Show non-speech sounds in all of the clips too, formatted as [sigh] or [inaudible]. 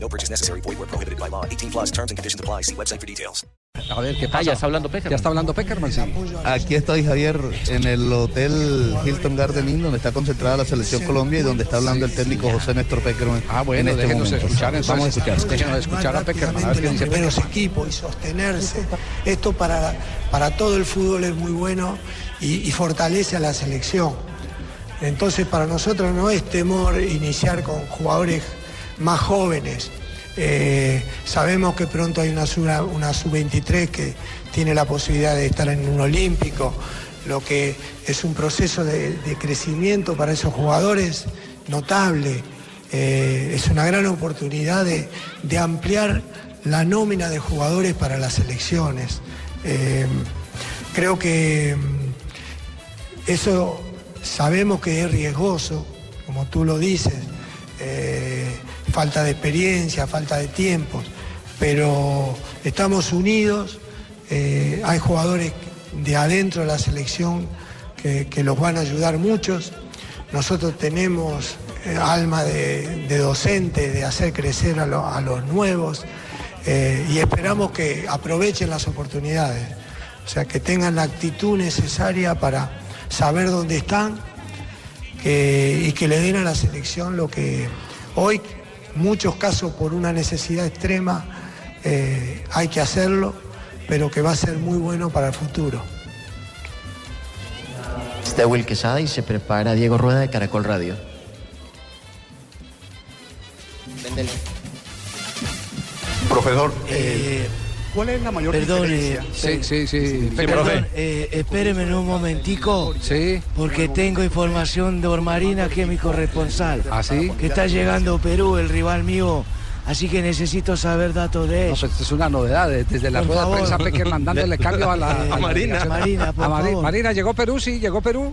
No purchase necessary. Void where prohibited by law. 18 plus terms and conditions apply. See website for details. A ver, ¿qué Ah, pasa? ya está hablando Peckerman. Ya está hablando Peckerman, sí. Aquí estoy, Javier, en el Hotel Hilton Garden Inn, donde está concentrada la Selección Colombia y donde está hablando el técnico José Néstor Peckerman. Ah, bueno, en este déjenos momento. escuchar entonces. Vamos a escuchar. Déjenos escuchar a Peckerman, a ver qué dice los primeros Peckerman. equipos y sostenerse. Esto para, para todo el fútbol es muy bueno y, y fortalece a la selección. Entonces para nosotros no es temor iniciar con jugadores más jóvenes. Eh, sabemos que pronto hay una una sub-23 que tiene la posibilidad de estar en un olímpico, lo que es un proceso de, crecimiento para esos jugadores notable. Eh, es una gran oportunidad de, de ampliar la nómina de jugadores para las elecciones. Eh, creo que mm, eso sabemos que es riesgoso, como tú lo dices, falta de experiencia, falta de tiempos, pero estamos unidos, eh, hay jugadores de adentro de la selección que, los van a ayudar muchos, nosotros tenemos eh, alma de, de docente, de hacer crecer a, lo- a los nuevos eh, y esperamos que aprovechen las oportunidades, o sea, que tengan la actitud necesaria para saber dónde están y que le den a la selección lo que hoy, muchos casos por una necesidad extrema, eh, hay que hacerlo, pero que va a ser muy bueno para el futuro. Está Will Quesada y se prepara Diego Rueda de Caracol Radio. Profesor, Eh, ¿cuál es la mayor perdón, diferencia? Sí, sí, sí. Peckerman. perdón, eh, espéreme un momentico, Sí. porque tengo información de Ormarina, que es mi corresponsal. ¿Ah, sí? Que está llegando Perú, el rival mío, así que necesito saber datos de No, eso. pues es una novedad. eh, Desde la Por rueda de favor. prensa Peckerman dándole cambio a la Eh, [laughs] a la Marina. Marina, por A Mari- favor. Marina, ¿llegó Perú? Sí, llegó Perú.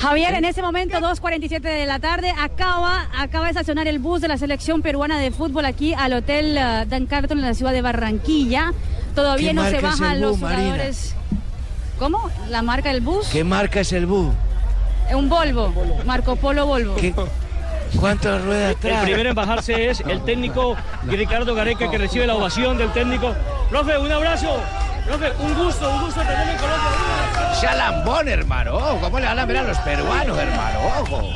Javier, en ese momento, 2.47 de la tarde, acaba, acaba de estacionar el bus de la selección peruana de fútbol aquí al Hotel eh, Dan Carton en la ciudad de Barranquilla. Todavía ¿Qué no se bajan el los jugadores. ¿Cómo? ¿La marca del bus? ¿Qué marca es el bus? Un Volvo, Marco Polo Volvo. ¿Qué- ¿Cuántas ruedas El trae? primero en bajarse es el técnico Ricardo Gareca que recibe la ovación del técnico. Profe, un abrazo. Profe, un gusto, un gusto tenerlo en Colombia. Sea lambón, hermano. Ojo, ¿Cómo le van a ver a los peruanos, hermano? Ojo.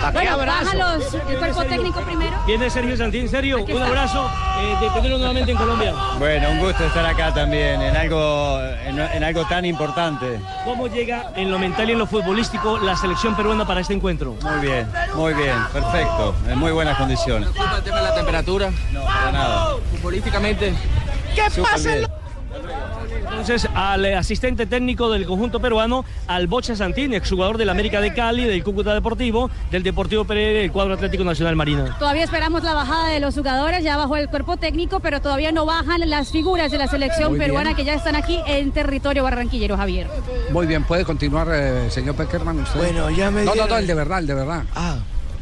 ¿Para qué Bueno, abrazo? bájalos el cuerpo técnico primero. Viene Sergio Santín, serio, Aquí un abrazo eh, de tenerlo nuevamente en Colombia. Bueno, un gusto estar acá también, en algo, en, en algo tan importante. ¿Cómo llega en lo mental y en lo futbolístico la selección peruana para este encuentro? Muy bien, muy bien, perfecto, en muy buenas condiciones. el tema de la temperatura? No, para nada. Futbolísticamente. Súper bien. Entonces, al eh, asistente técnico del conjunto peruano, al Bocha Santín, exjugador del América de Cali, del Cúcuta Deportivo, del Deportivo Pereira del cuadro Atlético Nacional Marina. Todavía esperamos la bajada de los jugadores, ya bajó el cuerpo técnico, pero todavía no bajan las figuras de la selección Muy bien. peruana que ya están aquí en territorio barranquillero, Javier. Muy bien, puede continuar, eh, señor Peckerman. Usted. Bueno, ya me No, no, no, el de verdad, el de verdad. Ah,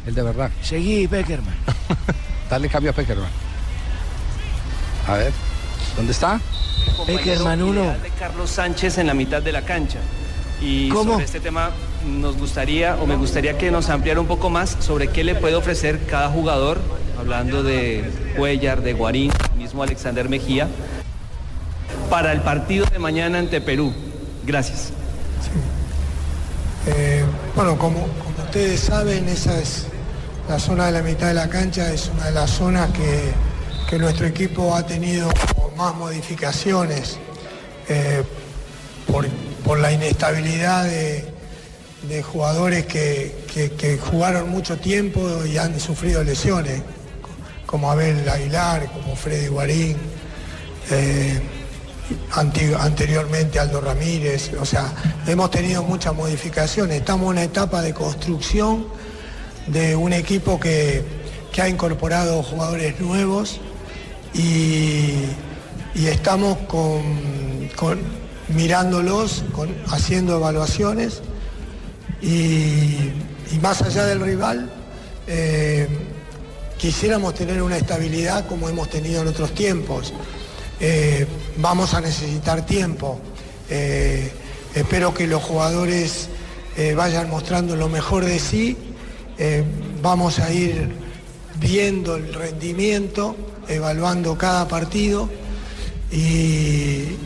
El de verdad. seguí, Peckerman. [laughs] Dale cambio a Peckerman. A ver, ¿dónde está? Peckerman uno. de Carlos Sánchez en la mitad de la cancha. Y ¿Cómo? sobre este tema nos gustaría o me gustaría que nos ampliara un poco más sobre qué le puede ofrecer cada jugador, hablando de Cuellar, de Guarín, mismo Alexander Mejía, para el partido de mañana ante Perú. Gracias. Eh, bueno, como, como ustedes saben, esa es la zona de la mitad de la cancha, es una de las zonas que, que nuestro equipo ha tenido más modificaciones eh, por, por la inestabilidad de, de jugadores que, que- jugaron mucho tiempo y han sufrido lesiones, como Abel Aguilar, como Freddy Guarín. eh, anteriormente Aldo Ramírez, o sea, hemos tenido muchas modificaciones, estamos en una etapa de construcción de un equipo que, que ha incorporado jugadores nuevos y, y estamos con, mirándolos, haciendo evaluaciones y, más allá del rival, eh, quisiéramos tener una estabilidad como hemos tenido en otros tiempos. Eh, vamos a necesitar tiempo. Eh, espero que los jugadores vayan mostrando lo mejor de sí. Vamos a ir viendo el rendimiento, evaluando cada partido y,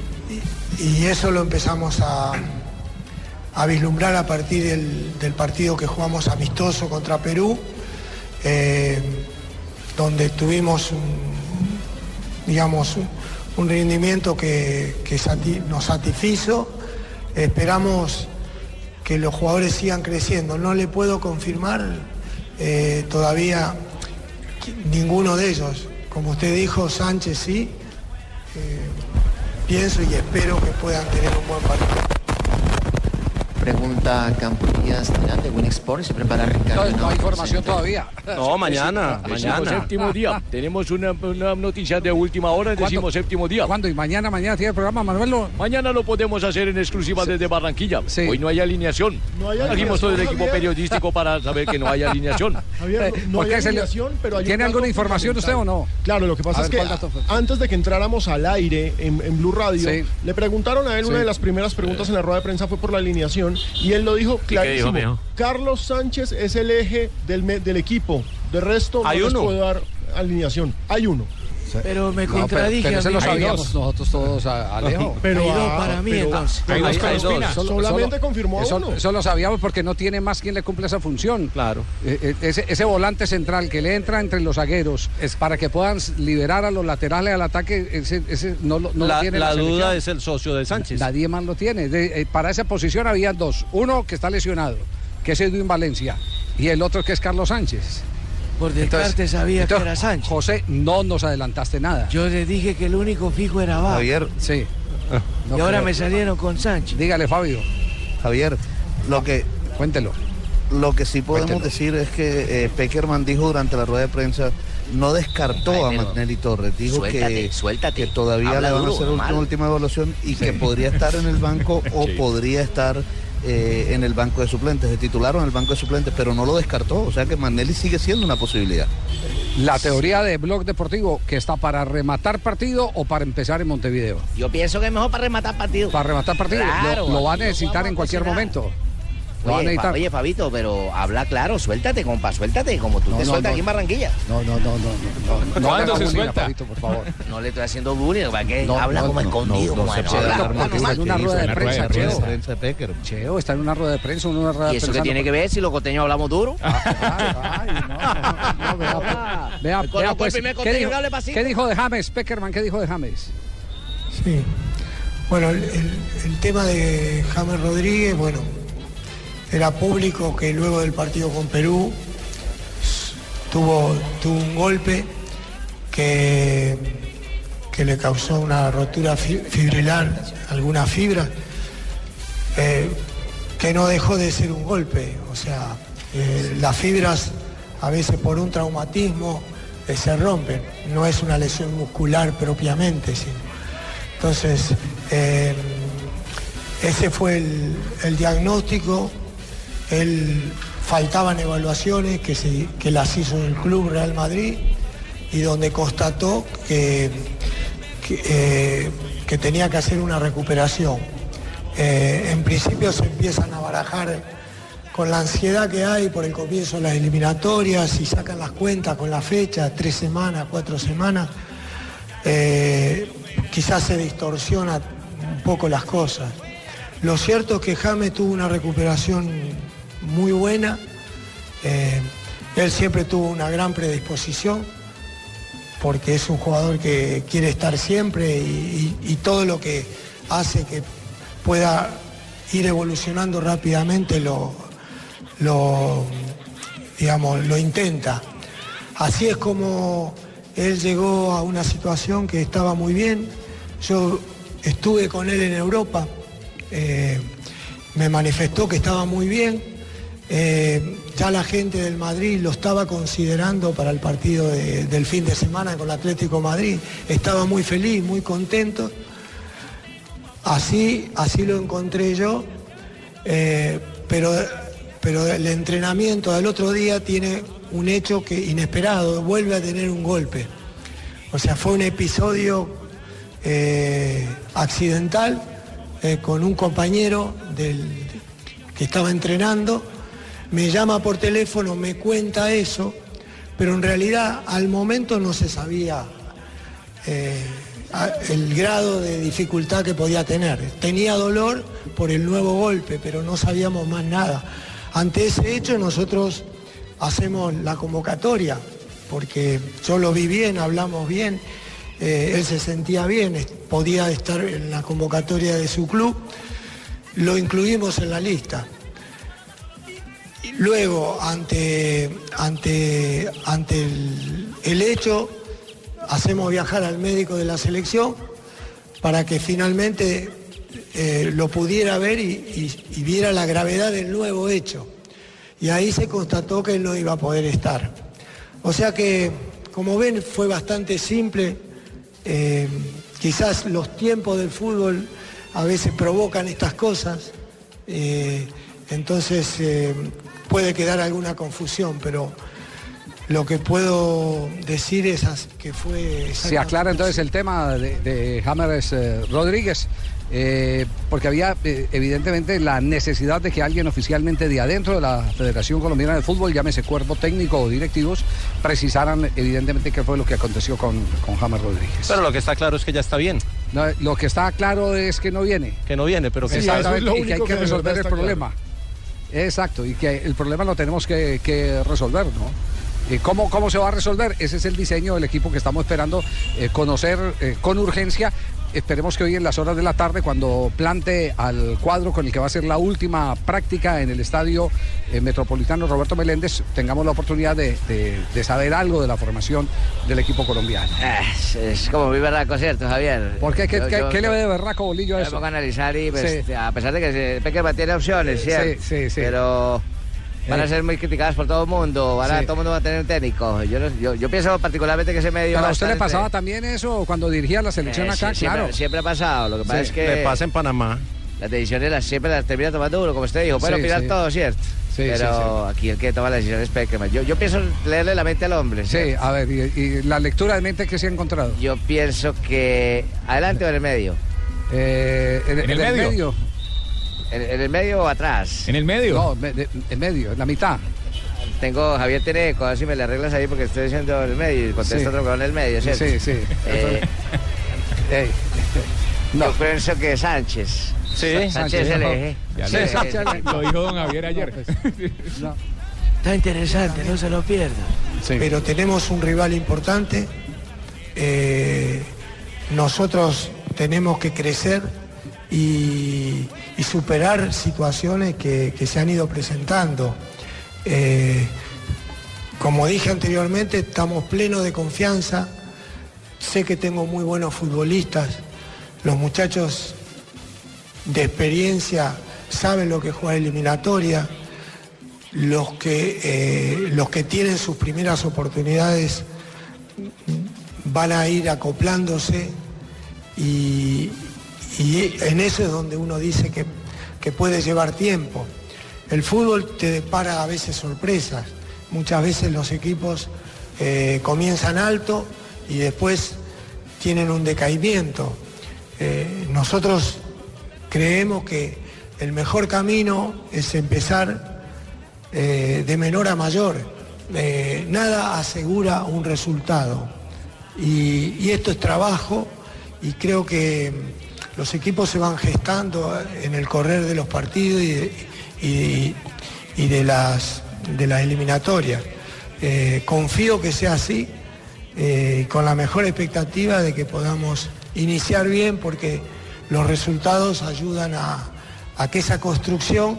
eso lo empezamos a, vislumbrar a partir del, partido que jugamos amistoso contra Perú, eh, donde tuvimos digamos, un, rendimiento que, nos satisfizo. Esperamos que los jugadores sigan creciendo. No le puedo confirmar eh, todavía ninguno de ellos. Como usted dijo, Sánchez sí. Eh, pienso y espero que puedan tener un buen partido. Pregunta Campillas Terán de Winexport. Se prepara Ricardo. No, no hay información todavía. No, [laughs] mañana, mañana. séptimo día. [laughs] Tenemos una, una noticia de última hora, decimos séptimo día. ¿Cuándo? ¿Y mañana, mañana tiene el programa, Manuel? Mañana lo podemos hacer en exclusiva desde Barranquilla. Hoy no hay alineación. No hay Trajimos todo el alineación, equipo periodístico para saber que no hay [laughs] alineación. Javier, no, no ¿Por hay alineación, pero hay un ¿Tiene alguna información usted o no? Claro, lo que pasa A es ver, que antes de que entráramos al aire en, en Blue Radio, Sí. le preguntaron a él, Sí. una de las primeras preguntas en la rueda de prensa fue por la alineación, y él lo dijo clarísimo. dijo? Carlos Sánchez es el eje del, del equipo. De resto, Hay no les uno. puedo dar alineación. Hay uno. Pero me No, pero, contradije. pero nosotros todos, a- Alejo. [laughs] Pero, ah, para mí, pero- entonces. pero Hay dos, Oscar hay dos. Ospina Solamente confirmó eso, uno. eso lo sabíamos porque no tiene más quien le cumple esa función. Claro. Eh, eh, ese, ese volante central que le entra entre los zagueros es para que puedan liberar a los laterales al ataque, ese, ese no, lo- no lo la tiene la selección. duda es el socio de Sánchez. Nadie más lo tiene. De- eh, para esa posición habían dos. Uno que está lesionado, que es Edwin Valencia, y el otro que es Carlos Sánchez. Por descarte sabía que era Sánchez. José, no nos adelantaste nada. Yo le dije que el único fijo era Vaca. Javier, Sí. No y ahora creo. me salieron con Sánchez. Dígale, Fabio, Javier, lo que, cuéntelo. lo que sí podemos Cuéntelo. decir es que eh, Peckerman dijo durante la rueda de prensa, no descartó Ay, a Magnelli Torres, dijo suéltate, que, suéltate. que todavía Habla le van a hacer una última evaluación y que podría estar en el banco [laughs] o podría estar eh, en el banco de suplentes, de titular o en el banco de suplentes, pero no lo descartó, o sea que Magnelli sigue siendo una posibilidad. La teoría de Blog Deportivo, que está para rematar partido o para empezar en Montevideo. Yo pienso que es mejor para rematar partido. Para rematar partido, Claro, lo, lo va a necesitar en cualquier momento. Oye, Fa- necesitar. oye, Fabito, pero habla claro, suéltate, compa, suéltate, como tú No, te no, sueltas no. aquí en Barranquilla. No, no, no, no, no. no, no ¿Cuándo se suelta? Fabito, por favor. No le estoy haciendo bullying, ¿para qué? No, habla no, como no, escondido, no como no, está en una rueda de prensa, Cheo. prensa de Peckerman. Cheo, está en una rueda de prensa, en una rueda ¿Y de eso prensa. qué tiene que ver si los costeños hablamos duro? Vea, Conozco vea, el pues, primer ¿qué, dijo, qué de James, Peckerman? ¿Qué dijo de James? Sí. Bueno, el, el- el tema de James Rodríguez, bueno, era público que luego del partido con Perú tuvo, un golpe que, que le causó una rotura fi- fibrilar, alguna fibra, eh, que no dejó de ser un golpe. O sea, eh, las fibras a veces por un traumatismo eh, se rompen. No es una lesión muscular propiamente, sino entonces, ese fue el diagnóstico. Él faltaban evaluaciones que, se- que las hizo el Club Real Madrid y donde constató que, que, eh, tenía que hacer una recuperación. Eh, en principio se empiezan a barajar con la ansiedad que hay por el comienzo de las eliminatorias y sacan las cuentas con la fecha, tres semanas, cuatro semanas eh, quizás se distorsiona un poco las cosas. Lo cierto es que James tuvo una recuperación muy buena, eh, él siempre tuvo una gran predisposición, porque es un jugador que quiere estar siempre y, todo lo que hace que pueda ir evolucionando rápidamente lo, lo, digamos, lo intenta. Así es como él llegó a una situación que estaba muy bien. Yo estuve con él en Europa, eh, me manifestó que estaba muy bien, Eh, ya la gente del Madrid lo estaba considerando para el partido de- del fin de semana con el Atlético Madrid. Estaba muy feliz, muy contento. Así, así lo encontré yo. Eh, pero, pero el entrenamiento del otro día tiene un hecho que inesperado, vuelve a tener un golpe. O sea, fue un episodio eh, accidental con un compañero del- que estaba entrenando, me llama por teléfono, me cuenta eso, pero en realidad al momento no se sabía eh, el grado de dificultad que podía tener. Tenía dolor por el nuevo golpe, pero no sabíamos más nada. Ante ese hecho nosotros hacemos la convocatoria, porque yo lo vi bien, hablamos bien, eh, él se sentía bien, podía estar en la convocatoria de su club, lo incluimos en la lista. Luego, ante, ante, ante el, hecho, hacemos viajar al médico de la selección para que finalmente eh, lo pudiera ver y, viera la gravedad del nuevo hecho. Y ahí se constató que él no iba a poder estar. O sea que, como ven, fue bastante simple. Eh, quizás los tiempos del fútbol a veces provocan estas cosas. Eh, entonces puede quedar alguna confusión, pero lo que puedo decir es que fue... Se aclara entonces el tema de, de James eh, Rodríguez, eh, porque había eh, evidentemente la necesidad de que alguien oficialmente de adentro de la Federación Colombiana de Fútbol, llámese cuerpo técnico o directivos, precisaran evidentemente qué fue lo que aconteció con, con James Rodríguez. Pero lo que está claro es que ya está bien. No, lo que está claro es que no viene. Que no viene, pero que Exactamente, y que hay que resolver el problema. Exacto, y que el problema lo tenemos que, resolver, ¿no? Eh, ¿Cómo, ¿Cómo se va a resolver? Ese es el diseño del equipo que estamos esperando eh, conocer eh, con urgencia. Esperemos que hoy en las horas de la tarde, cuando plante al cuadro con el que va a ser la última práctica en el estadio eh, metropolitano Roberto Meléndez, tengamos la oportunidad de, de- de saber algo de la formación del equipo colombiano. Es, es como muy berraco, ¿cierto, Javier? ¿Por qué? ¿Qué, Yo- qué- yo- qué le ve de berraco bolillo a eso? pongo a analizar y pues, Sí. a pesar de que Peckerman tiene opciones, Sí, ¿cierto? sí, sí. Pero van a ser muy criticadas por todo el mundo, van a, Sí. todo el mundo va a tener un técnico. Yo, yo, yo pienso particularmente que ese medio Pero va a usted le pasaba entre- también eso cuando dirigía la selección Eh, acá, sí, siempre, claro. siempre ha pasado, lo que pasa Sí. es que... Le pasa en Panamá. Las decisiones las, siempre las termina tomando uno, como usted dijo. Puede Sí, opinar sí. todo, ¿cierto? Sí, Pero aquí el que toma la decisión es Peckerman. Yo, yo pienso leerle la mente al hombre. Sí, a ver, y, y la lectura de mente que se ha encontrado. Yo pienso que... ¿Adelante o en el medio? Eh, en, ¿En el en medio? ¿En, en el medio o atrás? ¿En el medio? No, me- de- en medio, en la mitad. Tengo, Javier tiene ver si me le arreglas ahí porque estoy diciendo en el medio y contesta Sí. otro con el medio, ¿cierto? Sí, sí. Eh. Yo pienso que Sánchez. Sí, Sánchez es el eje. Ya Sí, lo- dijo don Javier ayer. Está interesante, no se lo pierda. pero tenemos un rival importante. eh, nosotros tenemos que crecer y, y superar situaciones que, se han ido presentando. Eh, como dije anteriormente, estamos plenos de confianza. Sé que tengo muy buenos futbolistas. Los muchachos de experiencia saben lo que es jugar eliminatoria. Los que, eh, los que tienen sus primeras oportunidades van a ir acoplándose y, y en eso es donde uno dice que, que puede llevar tiempo. El fútbol te depara a veces sorpresas. Muchas veces los equipos eh, comienzan alto y después tienen un decaimiento. Eh, nosotros creemos que el mejor camino es empezar eh, de menor a mayor. Nada asegura un resultado. Y esto es trabajo y creo que los equipos se van gestando en el correr de los partidos y de, las eliminatorias. Eh, confío que sea así, eh, con la mejor expectativa de que podamos iniciar bien porque los resultados ayudan a, a que esa construcción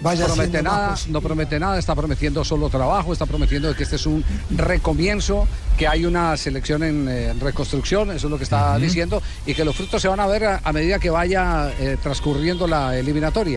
vaya promete nada, no promete nada, está prometiendo solo trabajo, está prometiendo que este es un recomienzo, que hay una selección en, eh, reconstrucción, eso es lo que está diciendo, y que los frutos se van a ver a, a medida que vaya eh, transcurriendo la eliminatoria.